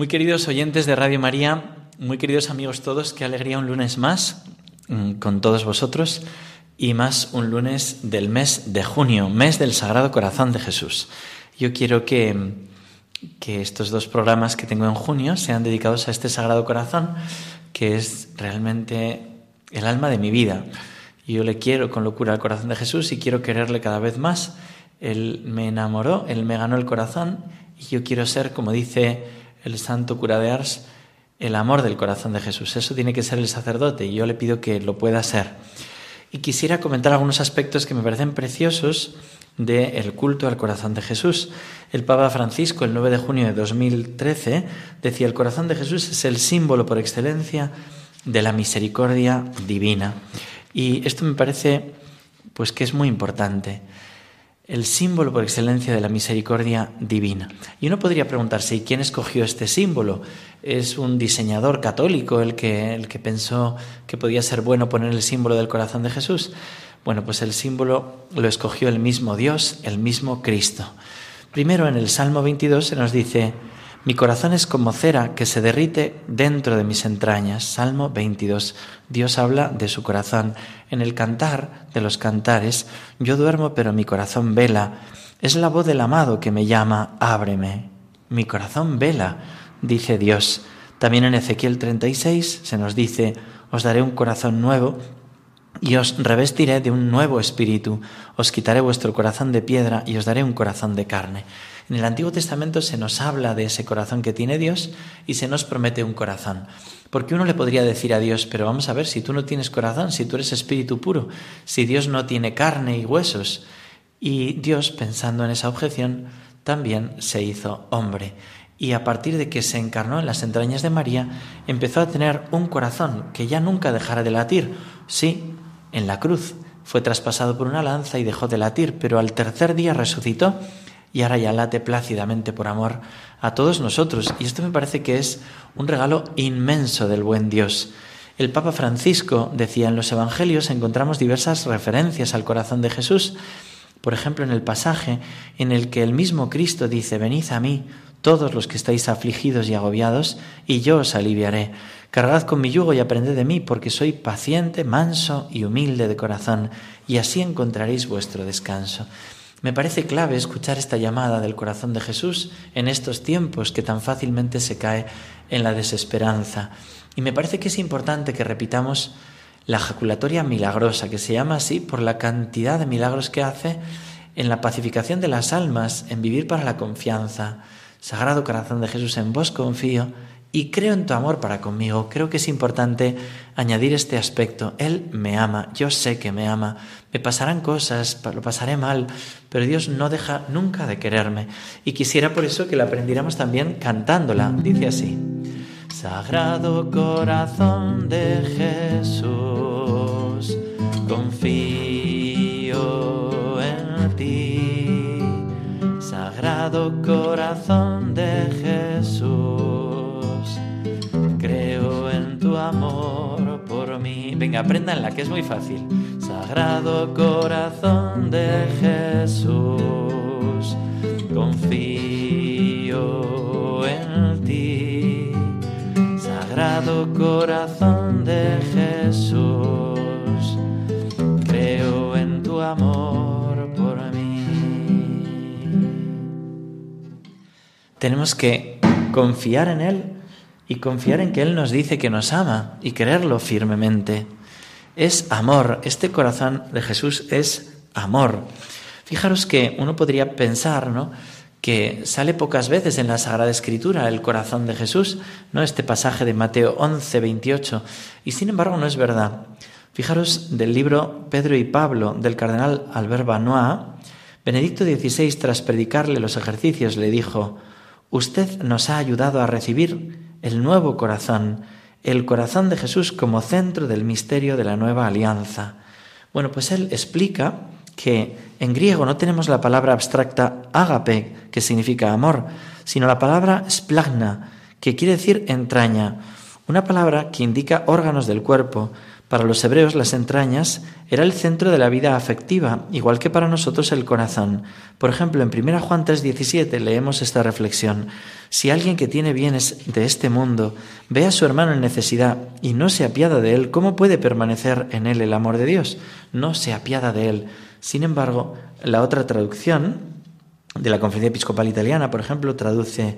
Muy queridos oyentes de Radio María, muy queridos amigos todos, qué alegría un lunes más mm, con todos vosotros y más un lunes del mes de junio, mes del Sagrado Corazón de Jesús. Yo quiero que, que estos dos programas que tengo en junio sean dedicados a este Sagrado Corazón, que es realmente el alma de mi vida. Yo le quiero con locura al corazón de Jesús y quiero quererle cada vez más. Él me enamoró, Él me ganó el corazón y yo quiero ser, como dice el santo cura de Ars, el amor del corazón de Jesús. Eso tiene que ser el sacerdote y yo le pido que lo pueda ser. Y quisiera comentar algunos aspectos que me parecen preciosos del culto al corazón de Jesús. El Papa Francisco, el 9 de junio de 2013, decía, el corazón de Jesús es el símbolo por excelencia de la misericordia divina. Y esto me parece pues que es muy importante el símbolo por excelencia de la misericordia divina. Y uno podría preguntarse, ¿y quién escogió este símbolo? ¿Es un diseñador católico el que, el que pensó que podía ser bueno poner el símbolo del corazón de Jesús? Bueno, pues el símbolo lo escogió el mismo Dios, el mismo Cristo. Primero en el Salmo 22 se nos dice, mi corazón es como cera que se derrite dentro de mis entrañas. Salmo 22. Dios habla de su corazón. En el cantar de los cantares, yo duermo pero mi corazón vela. Es la voz del amado que me llama, ábreme. Mi corazón vela, dice Dios. También en Ezequiel 36 se nos dice, os daré un corazón nuevo y os revestiré de un nuevo espíritu, os quitaré vuestro corazón de piedra y os daré un corazón de carne. En el Antiguo Testamento se nos habla de ese corazón que tiene Dios y se nos promete un corazón. Porque uno le podría decir a Dios, pero vamos a ver, si tú no tienes corazón, si tú eres espíritu puro, si Dios no tiene carne y huesos. Y Dios, pensando en esa objeción, también se hizo hombre. Y a partir de que se encarnó en las entrañas de María, empezó a tener un corazón que ya nunca dejara de latir. Sí, en la cruz fue traspasado por una lanza y dejó de latir, pero al tercer día resucitó y ahora ya late plácidamente por amor a todos nosotros. Y esto me parece que es un regalo inmenso del buen Dios. El Papa Francisco decía en los Evangelios encontramos diversas referencias al corazón de Jesús. Por ejemplo, en el pasaje en el que el mismo Cristo dice, venid a mí, todos los que estáis afligidos y agobiados, y yo os aliviaré. Cargad con mi yugo y aprended de mí, porque soy paciente, manso y humilde de corazón, y así encontraréis vuestro descanso. Me parece clave escuchar esta llamada del corazón de Jesús en estos tiempos que tan fácilmente se cae en la desesperanza. Y me parece que es importante que repitamos la ejaculatoria milagrosa, que se llama así por la cantidad de milagros que hace en la pacificación de las almas, en vivir para la confianza. Sagrado corazón de Jesús, en vos confío y creo en tu amor para conmigo. Creo que es importante añadir este aspecto. Él me ama, yo sé que me ama. Me pasarán cosas, lo pasaré mal, pero Dios no deja nunca de quererme. Y quisiera por eso que la aprendiéramos también cantándola. Dice así. Sagrado corazón de Jesús, confío en ti. Sagrado corazón de Jesús amor por mí. Venga, aprendanla, que es muy fácil. Sagrado corazón de Jesús, confío en ti. Sagrado corazón de Jesús, creo en tu amor por mí. Tenemos que confiar en Él y confiar en que Él nos dice que nos ama y creerlo firmemente. Es amor, este corazón de Jesús es amor. Fijaros que uno podría pensar, ¿no? que sale pocas veces en la Sagrada Escritura, el corazón de Jesús, ¿no? Este pasaje de Mateo 11, 28. Y sin embargo no es verdad. Fijaros del libro Pedro y Pablo del cardenal Albert Banois, Benedicto XVI, tras predicarle los ejercicios, le dijo, Usted nos ha ayudado a recibir el nuevo corazón, el corazón de Jesús como centro del misterio de la nueva alianza. Bueno, pues él explica que en griego no tenemos la palabra abstracta agape, que significa amor, sino la palabra splagna, que quiere decir entraña, una palabra que indica órganos del cuerpo, para los hebreos las entrañas era el centro de la vida afectiva, igual que para nosotros el corazón. Por ejemplo, en 1 Juan 3:17 leemos esta reflexión. Si alguien que tiene bienes de este mundo ve a su hermano en necesidad y no se apiada de él, ¿cómo puede permanecer en él el amor de Dios? No se apiada de él. Sin embargo, la otra traducción de la Conferencia Episcopal Italiana, por ejemplo, traduce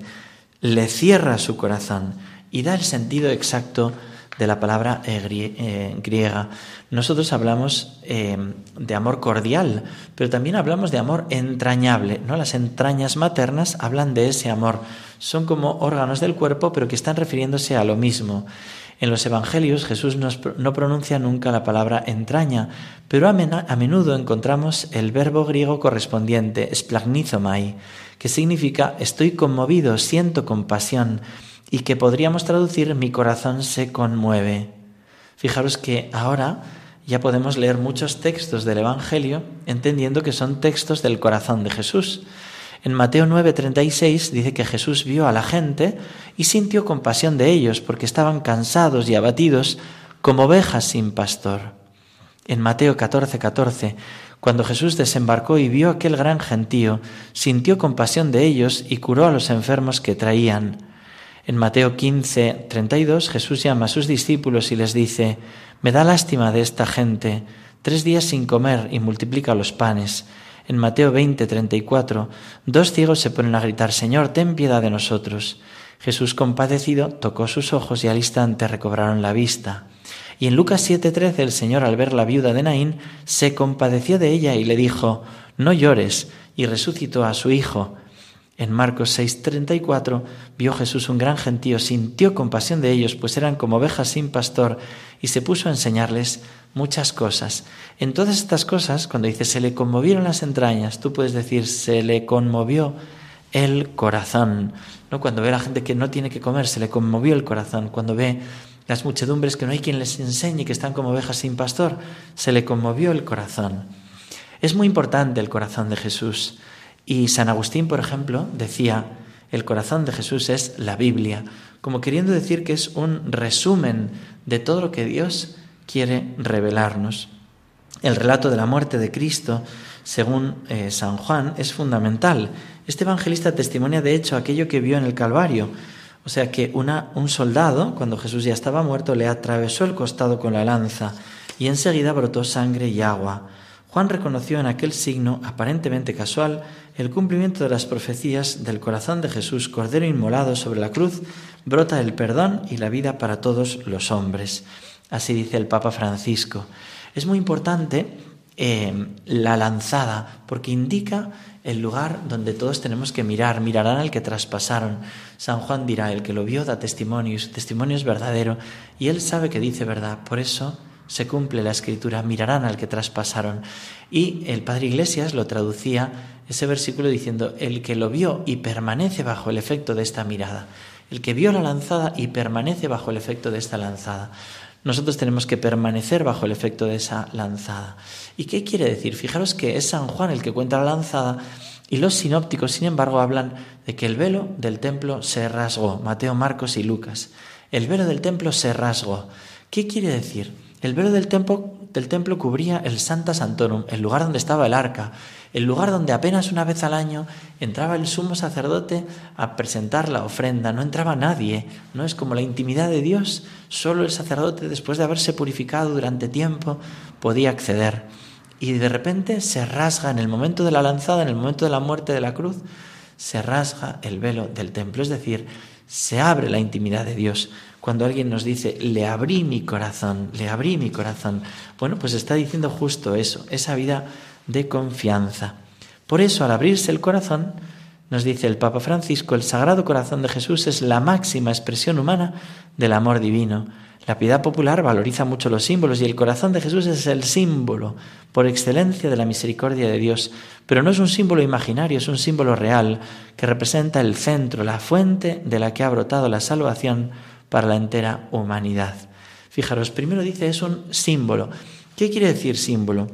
le cierra su corazón y da el sentido exacto de la palabra eh, eh, griega. Nosotros hablamos eh, de amor cordial, pero también hablamos de amor entrañable. ¿no? Las entrañas maternas hablan de ese amor. Son como órganos del cuerpo, pero que están refiriéndose a lo mismo. En los Evangelios Jesús no pronuncia nunca la palabra entraña, pero a, menudo encontramos el verbo griego correspondiente, splagnizomai, que significa estoy conmovido, siento compasión y que podríamos traducir mi corazón se conmueve. Fijaros que ahora ya podemos leer muchos textos del Evangelio entendiendo que son textos del corazón de Jesús. En Mateo 9:36 dice que Jesús vio a la gente y sintió compasión de ellos porque estaban cansados y abatidos como ovejas sin pastor. En Mateo 14:14, cuando Jesús desembarcó y vio aquel gran gentío, sintió compasión de ellos y curó a los enfermos que traían. En Mateo 15, 32, Jesús llama a sus discípulos y les dice, Me da lástima de esta gente, tres días sin comer y multiplica los panes. En Mateo 20, 34, dos ciegos se ponen a gritar, Señor, ten piedad de nosotros. Jesús compadecido tocó sus ojos y al instante recobraron la vista. Y en Lucas 7:13 el Señor al ver la viuda de Naín se compadeció de ella y le dijo, No llores, y resucitó a su hijo. En Marcos 6:34 vio Jesús un gran gentío, sintió compasión de ellos, pues eran como ovejas sin pastor, y se puso a enseñarles muchas cosas. En todas estas cosas, cuando dice se le conmovieron las entrañas, tú puedes decir se le conmovió el corazón. ¿No? Cuando ve a la gente que no tiene que comer, se le conmovió el corazón. Cuando ve las muchedumbres que no hay quien les enseñe, que están como ovejas sin pastor, se le conmovió el corazón. Es muy importante el corazón de Jesús. Y San Agustín, por ejemplo, decía, el corazón de Jesús es la Biblia, como queriendo decir que es un resumen de todo lo que Dios quiere revelarnos. El relato de la muerte de Cristo, según eh, San Juan, es fundamental. Este evangelista testimonia de hecho aquello que vio en el Calvario. O sea que una, un soldado, cuando Jesús ya estaba muerto, le atravesó el costado con la lanza y enseguida brotó sangre y agua. Juan reconoció en aquel signo aparentemente casual el cumplimiento de las profecías del corazón de Jesús, Cordero inmolado sobre la cruz, brota el perdón y la vida para todos los hombres. Así dice el Papa Francisco. Es muy importante eh, la lanzada, porque indica el lugar donde todos tenemos que mirar, mirarán al que traspasaron. San Juan dirá, el que lo vio da testimonio, y su testimonio es verdadero, y él sabe que dice verdad. Por eso se cumple la escritura, mirarán al que traspasaron. Y el padre Iglesias lo traducía ese versículo diciendo, el que lo vio y permanece bajo el efecto de esta mirada, el que vio la lanzada y permanece bajo el efecto de esta lanzada. Nosotros tenemos que permanecer bajo el efecto de esa lanzada. ¿Y qué quiere decir? Fijaros que es San Juan el que cuenta la lanzada y los sinópticos, sin embargo, hablan de que el velo del templo se rasgó, Mateo, Marcos y Lucas. El velo del templo se rasgó. ¿Qué quiere decir? El velo del templo, cubría el Santa Santorum, el lugar donde estaba el arca, el lugar donde apenas una vez al año entraba el sumo sacerdote a presentar la ofrenda. No entraba nadie, no es como la intimidad de Dios. Solo el sacerdote, después de haberse purificado durante tiempo, podía acceder. Y de repente se rasga en el momento de la lanzada, en el momento de la muerte de la cruz, se rasga el velo del templo. Es decir, se abre la intimidad de Dios. Cuando alguien nos dice, le abrí mi corazón, le abrí mi corazón, bueno, pues está diciendo justo eso, esa vida de confianza. Por eso, al abrirse el corazón, nos dice el Papa Francisco, el Sagrado Corazón de Jesús es la máxima expresión humana del amor divino. La piedad popular valoriza mucho los símbolos y el corazón de Jesús es el símbolo por excelencia de la misericordia de Dios. Pero no es un símbolo imaginario, es un símbolo real que representa el centro, la fuente de la que ha brotado la salvación para la entera humanidad. Fijaros, primero dice es un símbolo. ¿Qué quiere decir símbolo?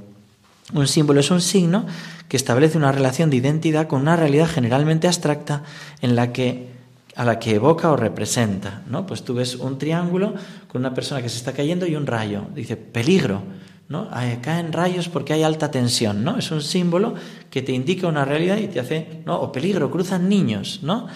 Un símbolo es un signo que establece una relación de identidad con una realidad generalmente abstracta en la que a la que evoca o representa, ¿no? Pues tú ves un triángulo con una persona que se está cayendo y un rayo, dice peligro, ¿no? Caen rayos porque hay alta tensión, ¿no? Es un símbolo que te indica una realidad y te hace, ¿no? O peligro, cruzan niños, ¿no?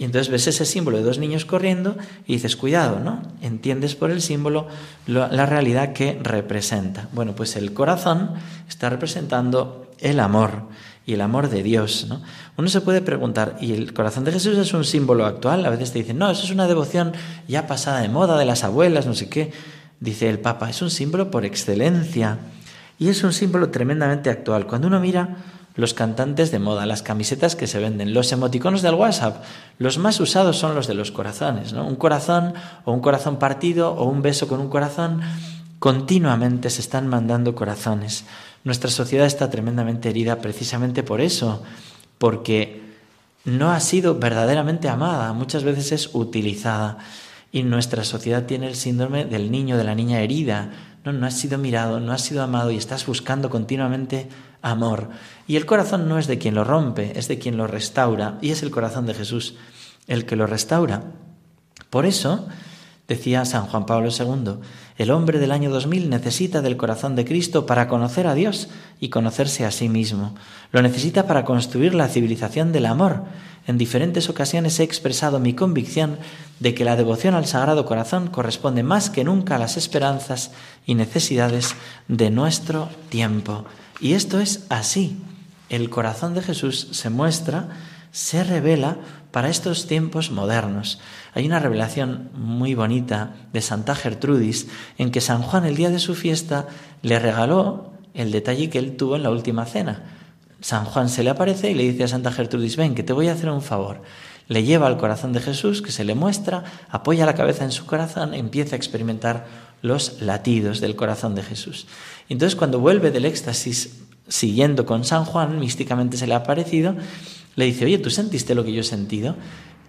Y entonces ves ese símbolo de dos niños corriendo y dices, cuidado, ¿no? Entiendes por el símbolo la realidad que representa. Bueno, pues el corazón está representando el amor y el amor de Dios. ¿no? Uno se puede preguntar, ¿y el corazón de Jesús es un símbolo actual? A veces te dicen, no, eso es una devoción ya pasada de moda de las abuelas, no sé qué. Dice el Papa, es un símbolo por excelencia y es un símbolo tremendamente actual. Cuando uno mira los cantantes de moda, las camisetas que se venden, los emoticonos del WhatsApp, los más usados son los de los corazones, ¿no? Un corazón o un corazón partido o un beso con un corazón, continuamente se están mandando corazones. Nuestra sociedad está tremendamente herida precisamente por eso, porque no ha sido verdaderamente amada, muchas veces es utilizada. Y nuestra sociedad tiene el síndrome del niño, de la niña herida. No, no has sido mirado, no has sido amado y estás buscando continuamente amor. Y el corazón no es de quien lo rompe, es de quien lo restaura. Y es el corazón de Jesús el que lo restaura. Por eso, decía San Juan Pablo II, el hombre del año 2000 necesita del corazón de Cristo para conocer a Dios y conocerse a sí mismo. Lo necesita para construir la civilización del amor. En diferentes ocasiones he expresado mi convicción de que la devoción al Sagrado Corazón corresponde más que nunca a las esperanzas y necesidades de nuestro tiempo. Y esto es así. El corazón de Jesús se muestra, se revela para estos tiempos modernos. Hay una revelación muy bonita de Santa Gertrudis en que San Juan el día de su fiesta le regaló el detalle que él tuvo en la última cena. San Juan se le aparece y le dice a Santa Gertrudis, ven, que te voy a hacer un favor. Le lleva al corazón de Jesús, que se le muestra, apoya la cabeza en su corazón, empieza a experimentar los latidos del corazón de Jesús. Entonces cuando vuelve del éxtasis siguiendo con San Juan, místicamente se le ha aparecido, le dice, oye, ¿tú sentiste lo que yo he sentido?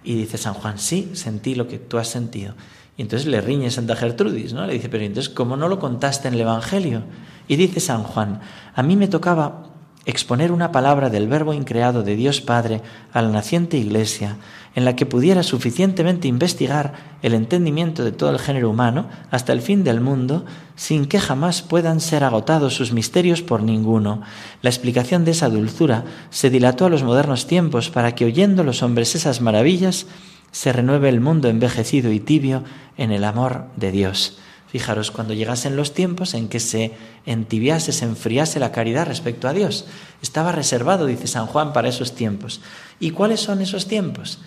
Y dice San Juan, sí, sentí lo que tú has sentido. Y entonces le riñe Santa Gertrudis, ¿no? Le dice, pero entonces, ¿cómo no lo contaste en el Evangelio? Y dice San Juan, a mí me tocaba exponer una palabra del Verbo increado de Dios Padre a la naciente Iglesia, en la que pudiera suficientemente investigar el entendimiento de todo el género humano hasta el fin del mundo, sin que jamás puedan ser agotados sus misterios por ninguno. La explicación de esa dulzura se dilató a los modernos tiempos para que oyendo los hombres esas maravillas, se renueve el mundo envejecido y tibio en el amor de Dios. Fijaros, cuando llegasen los tiempos en que se entibiase, se enfriase la caridad respecto a Dios. Estaba reservado, dice San Juan, para esos tiempos. ¿Y cuáles son esos tiempos?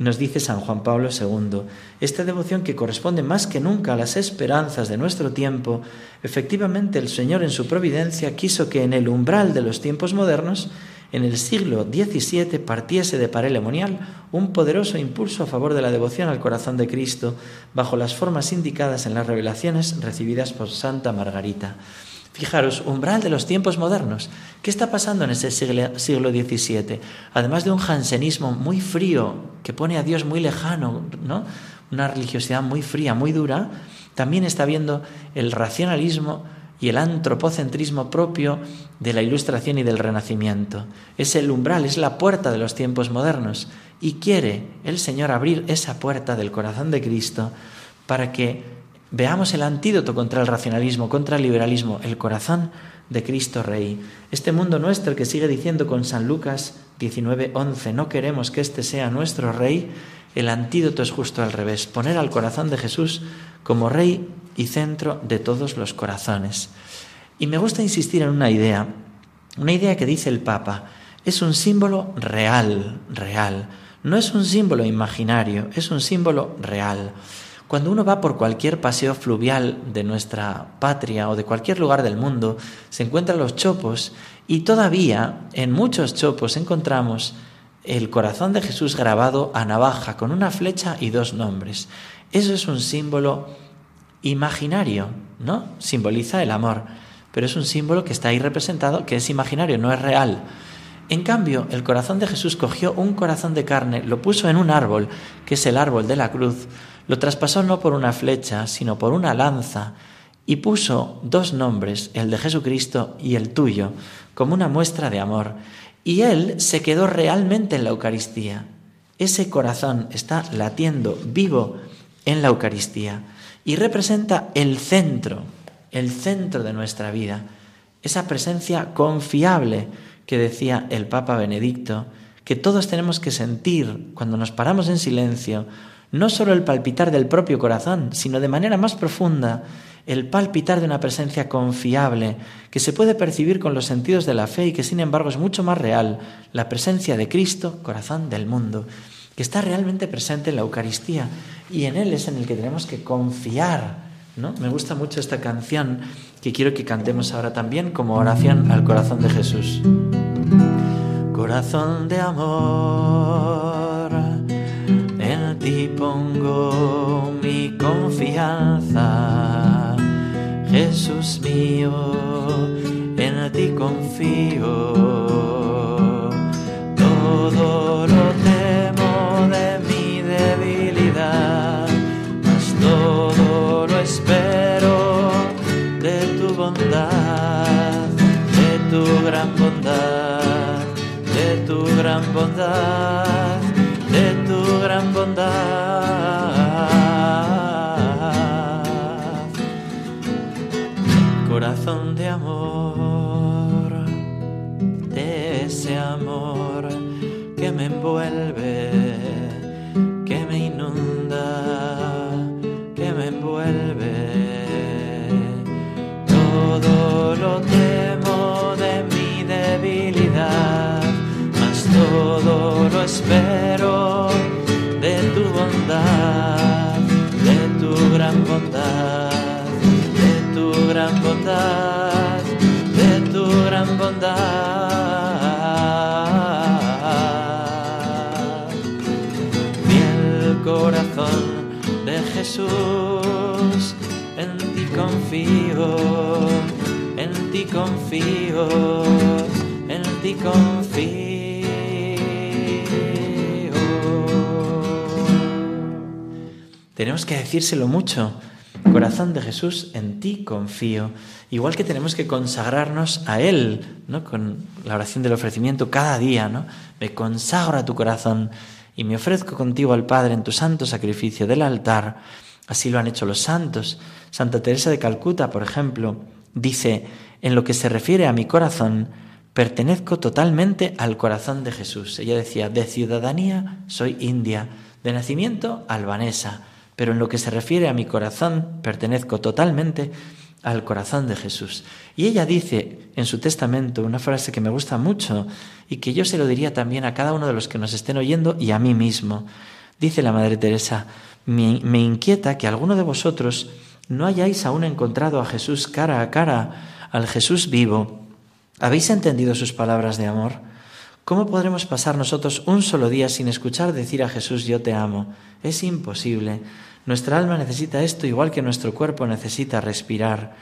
Nos dice San Juan Pablo II, esta devoción que corresponde más que nunca a las esperanzas de nuestro tiempo, efectivamente el Señor en su providencia quiso que en el umbral de los tiempos modernos en el siglo XVII partiese de Parelemonial un poderoso impulso a favor de la devoción al corazón de Cristo bajo las formas indicadas en las revelaciones recibidas por Santa Margarita. Fijaros, umbral de los tiempos modernos. ¿Qué está pasando en ese siglo, XVII? Además de un jansenismo muy frío, que pone a Dios muy lejano, ¿no? una religiosidad muy fría, muy dura, también está viendo el racionalismo y el antropocentrismo propio de la Ilustración y del Renacimiento. Es el umbral, es la puerta de los tiempos modernos y quiere el Señor abrir esa puerta del corazón de Cristo para que veamos el antídoto contra el racionalismo, contra el liberalismo, el corazón de Cristo Rey. Este mundo nuestro que sigue diciendo con San Lucas 19:11, no queremos que este sea nuestro Rey, el antídoto es justo al revés, poner al corazón de Jesús como Rey y centro de todos los corazones. Y me gusta insistir en una idea, una idea que dice el Papa, es un símbolo real, real. No es un símbolo imaginario, es un símbolo real. Cuando uno va por cualquier paseo fluvial de nuestra patria o de cualquier lugar del mundo, se encuentran los chopos y todavía en muchos chopos encontramos el corazón de Jesús grabado a navaja con una flecha y dos nombres. Eso es un símbolo imaginario, ¿no? Simboliza el amor, pero es un símbolo que está ahí representado, que es imaginario, no es real. En cambio, el corazón de Jesús cogió un corazón de carne, lo puso en un árbol, que es el árbol de la cruz, lo traspasó no por una flecha, sino por una lanza, y puso dos nombres, el de Jesucristo y el tuyo, como una muestra de amor. Y él se quedó realmente en la Eucaristía. Ese corazón está latiendo vivo en la Eucaristía y representa el centro, el centro de nuestra vida, esa presencia confiable que decía el Papa Benedicto, que todos tenemos que sentir cuando nos paramos en silencio, no solo el palpitar del propio corazón, sino de manera más profunda el palpitar de una presencia confiable que se puede percibir con los sentidos de la fe y que sin embargo es mucho más real, la presencia de Cristo, corazón del mundo, que está realmente presente en la Eucaristía y en Él es en el que tenemos que confiar. ¿no? Me gusta mucho esta canción que quiero que cantemos ahora también como oración al corazón de Jesús. Corazón de amor, en ti pongo mi confianza Jesús mío, en ti confío. Todo lo temo espero de tu bondad, de tu gran bondad, de tu gran bondad, de tu gran bondad. corazón de amor, de ese amor que me envuelve, gran bondad, de tu gran bondad. Mi corazón de Jesús, en ti confío, en ti confío, en ti confío. Tenemos que decírselo mucho Corazón de Jesús, en ti confío. Igual que tenemos que consagrarnos a Él, ¿no? Con la oración del ofrecimiento cada día, ¿no? Me consagro a tu corazón y me ofrezco contigo al Padre en tu santo sacrificio del altar. Así lo han hecho los santos. Santa Teresa de Calcuta, por ejemplo, dice, en lo que se refiere a mi corazón, pertenezco totalmente al corazón de Jesús. Ella decía, de ciudadanía soy india, de nacimiento albanesa pero en lo que se refiere a mi corazón, pertenezco totalmente al corazón de Jesús. Y ella dice en su testamento una frase que me gusta mucho y que yo se lo diría también a cada uno de los que nos estén oyendo y a mí mismo. Dice la Madre Teresa, me, inquieta que alguno de vosotros no hayáis aún encontrado a Jesús cara a cara, al Jesús vivo. ¿Habéis entendido sus palabras de amor? ¿Cómo podremos pasar nosotros un solo día sin escuchar decir a Jesús yo te amo? Es imposible. Nuestra alma necesita esto igual que nuestro cuerpo necesita respirar.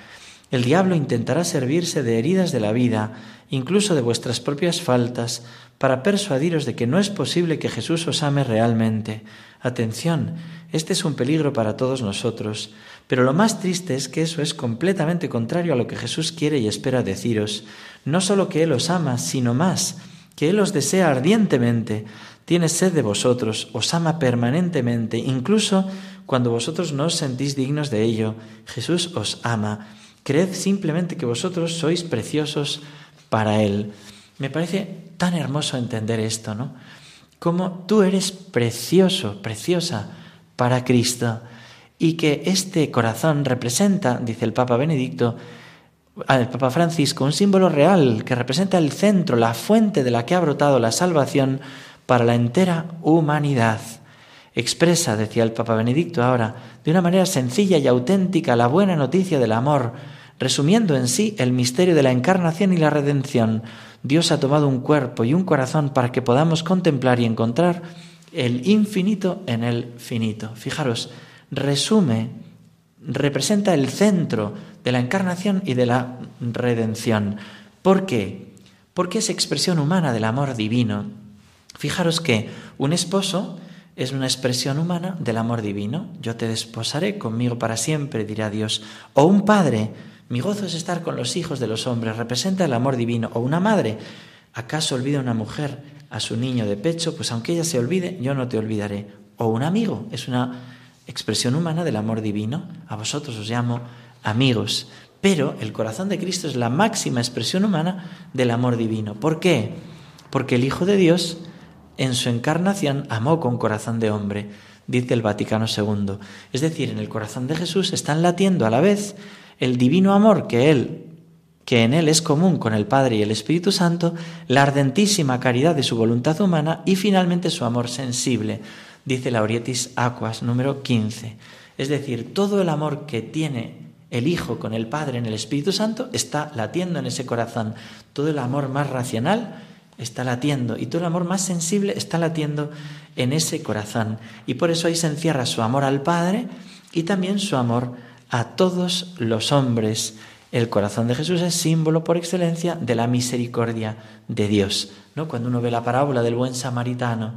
El diablo intentará servirse de heridas de la vida, incluso de vuestras propias faltas, para persuadiros de que no es posible que Jesús os ame realmente. Atención, este es un peligro para todos nosotros, pero lo más triste es que eso es completamente contrario a lo que Jesús quiere y espera deciros. No solo que Él os ama, sino más, que Él os desea ardientemente, tiene sed de vosotros, os ama permanentemente, incluso cuando vosotros no os sentís dignos de ello, Jesús os ama. Creed simplemente que vosotros sois preciosos para Él. Me parece tan hermoso entender esto, ¿no? Como tú eres precioso, preciosa para Cristo y que este corazón representa, dice el Papa Benedicto, al Papa Francisco, un símbolo real que representa el centro, la fuente de la que ha brotado la salvación para la entera humanidad expresa, decía el Papa Benedicto ahora, de una manera sencilla y auténtica la buena noticia del amor, resumiendo en sí el misterio de la encarnación y la redención. Dios ha tomado un cuerpo y un corazón para que podamos contemplar y encontrar el infinito en el finito. Fijaros, resume, representa el centro de la encarnación y de la redención. ¿Por qué? Porque es expresión humana del amor divino. Fijaros que un esposo es una expresión humana del amor divino. Yo te desposaré conmigo para siempre, dirá Dios. O un padre, mi gozo es estar con los hijos de los hombres, representa el amor divino. O una madre, ¿acaso olvida una mujer a su niño de pecho? Pues aunque ella se olvide, yo no te olvidaré. O un amigo, es una expresión humana del amor divino. A vosotros os llamo amigos. Pero el corazón de Cristo es la máxima expresión humana del amor divino. ¿Por qué? Porque el Hijo de Dios en su encarnación amó con corazón de hombre, dice el Vaticano II. Es decir, en el corazón de Jesús están latiendo a la vez el divino amor que él que en él es común con el Padre y el Espíritu Santo, la ardentísima caridad de su voluntad humana y finalmente su amor sensible, dice Laurietis Aquas número 15. Es decir, todo el amor que tiene el Hijo con el Padre en el Espíritu Santo está latiendo en ese corazón. Todo el amor más racional está latiendo y todo el amor más sensible está latiendo en ese corazón. Y por eso ahí se encierra su amor al Padre y también su amor a todos los hombres. El corazón de Jesús es símbolo por excelencia de la misericordia de Dios. ¿no? Cuando uno ve la parábola del buen samaritano,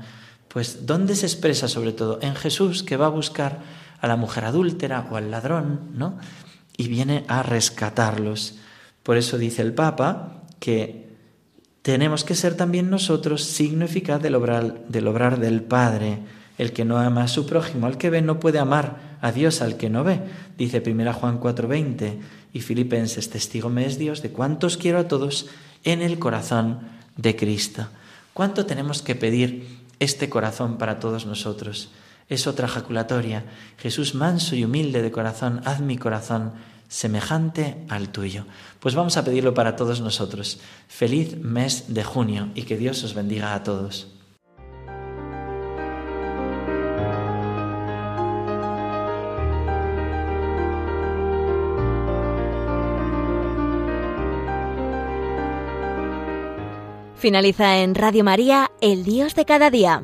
pues ¿dónde se expresa sobre todo? En Jesús que va a buscar a la mujer adúltera o al ladrón, ¿no? Y viene a rescatarlos. Por eso dice el Papa que tenemos que ser también nosotros signo eficaz del obrar, del obrar del Padre. El que no ama a su prójimo al que ve no puede amar a Dios al que no ve. Dice 1 Juan 4:20 y Filipenses, testigo me es Dios de cuántos quiero a todos en el corazón de Cristo. ¿Cuánto tenemos que pedir este corazón para todos nosotros? Es otra jaculatoria. Jesús manso y humilde de corazón, haz mi corazón semejante al tuyo. Pues vamos a pedirlo para todos nosotros. Feliz mes de junio y que Dios os bendiga a todos. Finaliza en Radio María, El Dios de cada día.